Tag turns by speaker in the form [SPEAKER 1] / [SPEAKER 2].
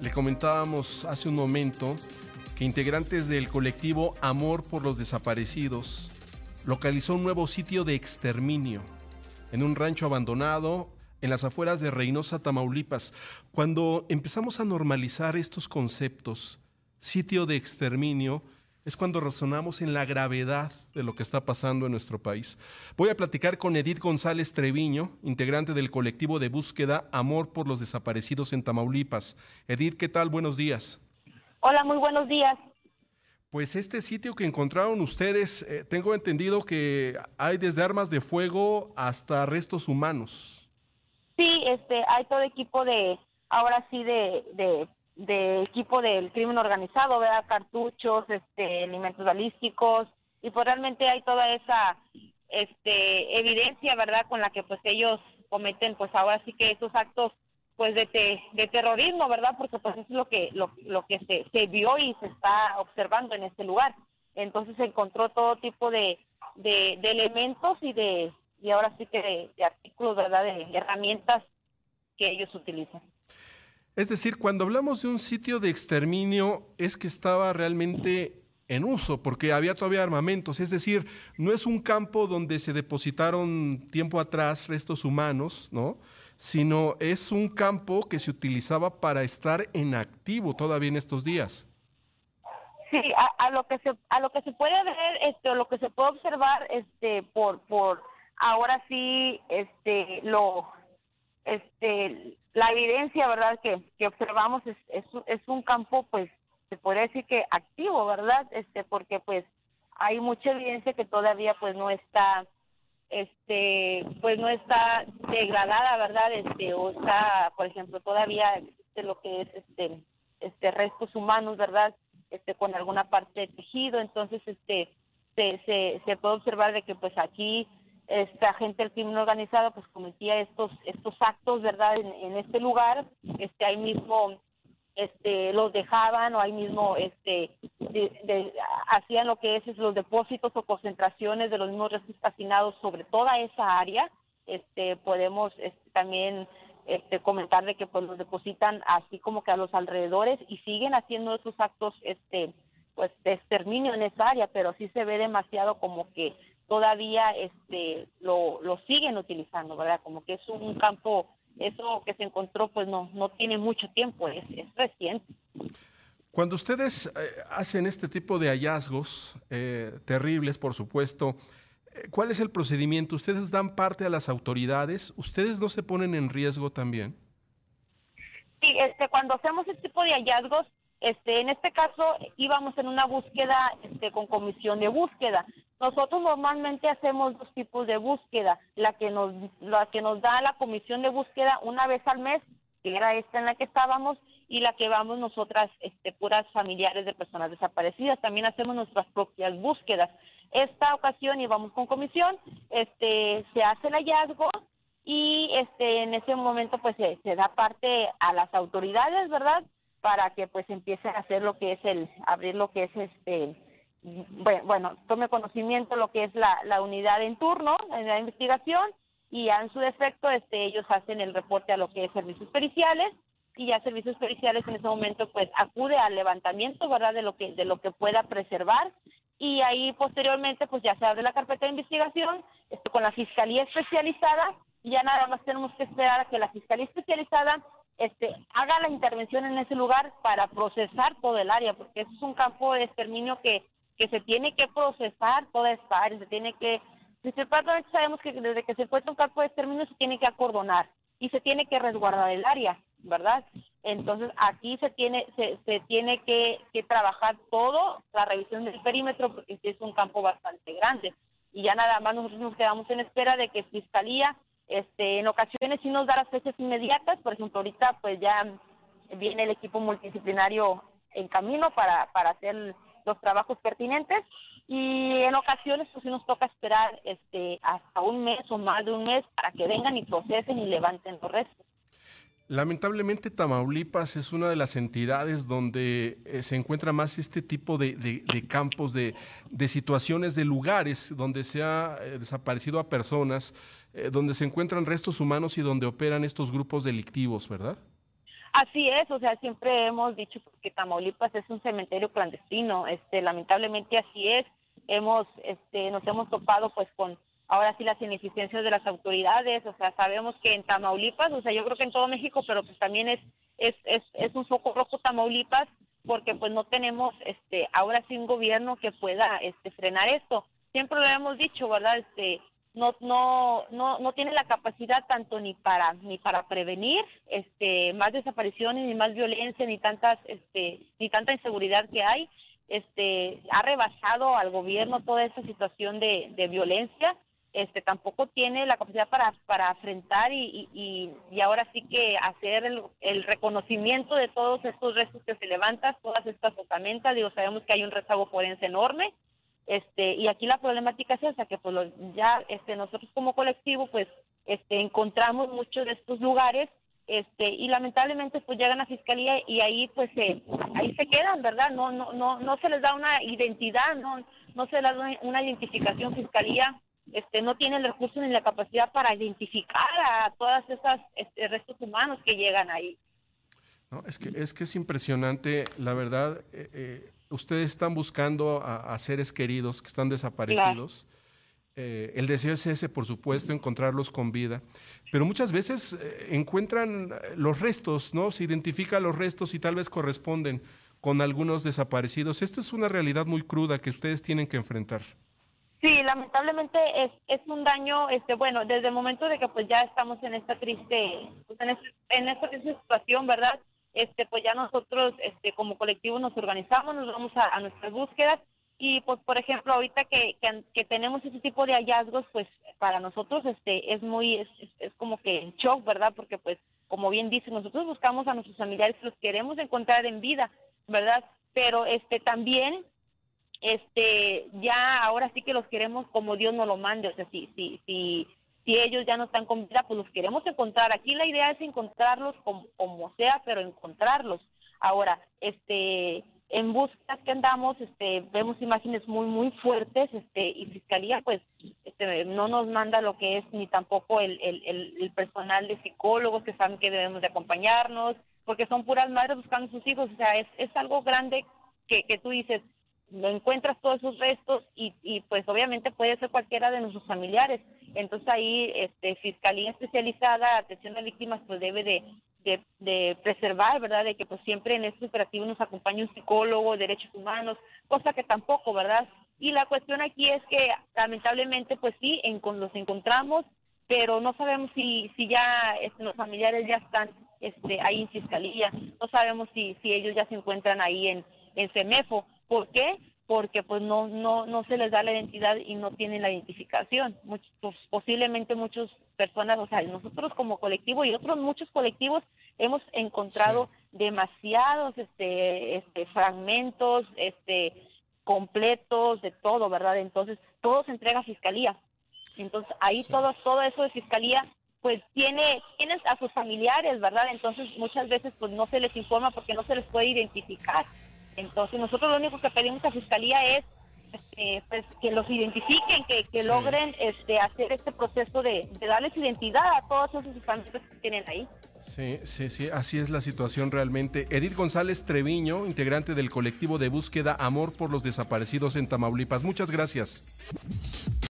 [SPEAKER 1] Le comentábamos hace un momento que integrantes del colectivo Amor por los Desaparecidos localizó un nuevo sitio de exterminio en un rancho abandonado en las afueras de Reynosa, Tamaulipas. Cuando empezamos a normalizar estos conceptos, sitio de exterminio, es cuando razonamos en la gravedad de lo que está pasando en nuestro país. Voy a platicar con Edith González Treviño, integrante del colectivo de búsqueda Amor por los Desaparecidos en Tamaulipas. Edith, ¿qué tal? Buenos días.
[SPEAKER 2] Hola, muy buenos días.
[SPEAKER 1] Pues este sitio que encontraron ustedes, eh, tengo entendido que hay desde armas de fuego hasta restos humanos.
[SPEAKER 2] Sí, este, hay todo equipo de, ahora sí, de, de, de equipo del crimen organizado, ¿verdad? Cartuchos, este, alimentos balísticos, y pues realmente hay toda esa este evidencia, ¿verdad? Con la que pues ellos cometen pues ahora sí que esos actos pues de, de terrorismo, ¿verdad? Porque pues eso es lo que lo, lo que se, se vio y se está observando en este lugar. Entonces se encontró todo tipo de, de, elementos y de y ahora sí que de, artículos, ¿verdad? De herramientas que ellos utilizan.
[SPEAKER 1] Es decir, cuando hablamos de un sitio de exterminio, es que estaba realmente en uso, porque había todavía armamentos. Es decir, no es un campo donde se depositaron tiempo atrás restos humanos, ¿no? sino es un campo que se utilizaba para estar en activo todavía en estos días.
[SPEAKER 2] Sí, a, lo que se a lo que se puede ver, este, lo que se puede observar, este, por por ahora sí, este, lo, este, la evidencia, verdad, que, que observamos es, es, un campo, pues, se podría decir que activo, verdad, este, porque pues hay mucha evidencia que todavía pues no está este pues no está degradada verdad este o está por ejemplo todavía existe lo que es este este restos humanos verdad este con alguna parte de tejido. Entonces este se, se, se puede observar de que pues aquí esta gente del crimen organizado pues cometía estos estos actos verdad en, este lugar este ahí mismo este los dejaban o ahí mismo este de, hacían lo que es, los depósitos o concentraciones de los mismos restos calcinados sobre toda esa área. Este podemos este, también este comentar de que pues los depositan así como que a los alrededores y siguen haciendo esos actos este pues de exterminio en esa área pero sí se ve demasiado como que todavía este lo, lo siguen utilizando verdad como que es un campo eso que se encontró pues no, no tiene mucho tiempo, es, reciente.
[SPEAKER 1] Cuando ustedes eh, hacen este tipo de hallazgos, eh, terribles por supuesto, eh, ¿cuál es el procedimiento? ¿Ustedes dan parte a las autoridades? ¿Ustedes no se ponen en riesgo también?
[SPEAKER 2] Sí, este, cuando hacemos este tipo de hallazgos, este, en este caso íbamos en una búsqueda este, con comisión de búsqueda. Nosotros normalmente hacemos dos tipos de búsqueda, la que nos la que nos da la comisión de búsqueda una vez al mes, que era esta en la que estábamos, y la que vamos nosotras, este, puras familiares de personas desaparecidas. También hacemos nuestras propias búsquedas. Esta ocasión íbamos con comisión, este, se hace el hallazgo y este, en ese momento pues se, se da parte a las autoridades, ¿verdad? Para que pues empiecen a hacer lo que es el, abrir lo que es este bueno, tome conocimiento lo que es la, unidad en turno en la investigación y en su defecto este ellos hacen el reporte a lo que es servicios periciales y ya servicios periciales en ese momento pues acude al levantamiento verdad de lo que de lo que pueda preservar y ahí posteriormente pues ya se abre la carpeta de investigación este, con la fiscalía especializada y ya nada más tenemos que esperar a que la fiscalía especializada este haga la intervención en ese lugar para procesar todo el área porque eso es un campo de exterminio que que se tiene que procesar toda esta área, se tiene que, sabemos que desde que se encuentra un campo de exterminio se tiene que acordonar y se tiene que resguardar el área, ¿verdad? Entonces aquí se tiene se, se tiene que, que trabajar todo, la revisión del perímetro, porque es un campo bastante grande. Y ya nada más nosotros nos quedamos en espera de que Fiscalía, este, en ocasiones sí nos da las fechas inmediatas, por ejemplo, ahorita pues ya viene el equipo multidisciplinario en camino para, para hacer los trabajos pertinentes y en ocasiones pues sí nos toca esperar este hasta un mes o más de un mes para que vengan y procesen y levanten los restos.
[SPEAKER 1] Lamentablemente Tamaulipas es una de las entidades donde eh, se encuentra más este tipo de, campos, de, situaciones, de lugares donde se ha eh, desaparecido a personas, eh, donde se encuentran restos humanos y donde operan estos grupos delictivos, ¿verdad?
[SPEAKER 2] Así es, o sea, siempre hemos dicho que Tamaulipas es un cementerio clandestino, este, lamentablemente así es. Hemos, este, nos hemos topado pues con ahora sí las ineficiencias de las autoridades, o sea, sabemos que en Tamaulipas, o sea, yo creo que en todo México, pero pues también es es es, es un foco rojo Tamaulipas porque pues no tenemos este ahora sí un gobierno que pueda este frenar esto. Siempre lo hemos dicho, ¿verdad? Este no no no no tiene la capacidad tanto ni para ni para prevenir este más desapariciones ni más violencia ni tantas este ni tanta inseguridad que hay. Este ha rebasado al gobierno toda esa situación de, de violencia. Este tampoco tiene la capacidad para para afrontar y, y, y ahora sí que hacer el, el, reconocimiento de todos estos restos que se levantan todas estas osamentas digo sabemos que hay un rezago forense enorme este y aquí la problemática es esa que pues ya este nosotros como colectivo pues este encontramos muchos de estos lugares este y lamentablemente pues llegan a fiscalía y ahí pues se ahí se quedan verdad no no no no se les da una identidad no no se les da una, una identificación. Fiscalía este no tiene el recurso ni la capacidad para identificar a todas esas este, restos humanos que llegan ahí.
[SPEAKER 1] No, es que es que es impresionante la verdad eh, eh ustedes están buscando a, a, seres queridos que están desaparecidos. Claro. Eh, el deseo es ese, por supuesto, encontrarlos con vida, pero muchas veces eh, encuentran los restos, ¿no? Se identifican los restos y tal vez corresponden con algunos desaparecidos. Esto es una realidad muy cruda que ustedes tienen que enfrentar.
[SPEAKER 2] Sí, lamentablemente es, es un daño, este, bueno, desde el momento de que pues ya estamos en esta triste, pues en, este, en esta triste situación, ¿verdad? Este pues ya nosotros este como colectivo nos organizamos, nos vamos a, nuestras búsquedas y pues por ejemplo ahorita que, que, que, tenemos ese tipo de hallazgos pues para nosotros este es muy es, es como que en shock verdad porque pues como bien dice nosotros buscamos a nuestros familiares los queremos encontrar en vida verdad pero este también este ya ahora sí que los queremos como Dios nos lo mande o sea si si si si ellos ya no están con vida, pues los queremos encontrar. Aquí la idea es encontrarlos como, como sea, pero encontrarlos. Ahora, este, en búsquedas que andamos, este, vemos imágenes muy, muy fuertes, este, y Fiscalía, pues, este, no nos manda lo que es ni tampoco el, el, el, personal de psicólogos que saben que debemos de acompañarnos, porque son puras madres buscando a sus hijos, o sea, es, es algo grande que, que tú dices, encuentras todos esos restos y, y pues obviamente puede ser cualquiera de nuestros familiares. Entonces ahí este Fiscalía Especializada, Atención a Víctimas, pues debe de, de, de, preservar, ¿verdad? De que pues siempre en este operativo nos acompañe un psicólogo, derechos humanos, cosa que tampoco, ¿verdad? Y la cuestión aquí es que lamentablemente pues sí, en, los encontramos, pero no sabemos si, si ya este, los familiares ya están este, ahí en Fiscalía, no sabemos si, si ellos ya se encuentran ahí en, en CEMEFO. ¿Por qué? Porque pues no no no se les da la identidad y no tienen la identificación. Muchos, pues, posiblemente muchas personas, o sea, nosotros como colectivo y otros muchos colectivos hemos encontrado sí. demasiados este este fragmentos, este completos de todo, ¿verdad? Entonces, todo se entrega a fiscalía. Entonces, ahí sí. todo todo eso de fiscalía pues tiene tienes a sus familiares, ¿verdad? Entonces, muchas veces pues no se les informa porque no se les puede identificar. Entonces nosotros lo único que pedimos a Fiscalía es este, pues, que los identifiquen, que, que sí. logren este, hacer este proceso de, de, darles identidad a todos esos familiares que tienen ahí.
[SPEAKER 1] Sí, sí, sí, así es la situación realmente. Edith González Treviño, integrante del colectivo de búsqueda Amor por los Desaparecidos en Tamaulipas. Muchas gracias.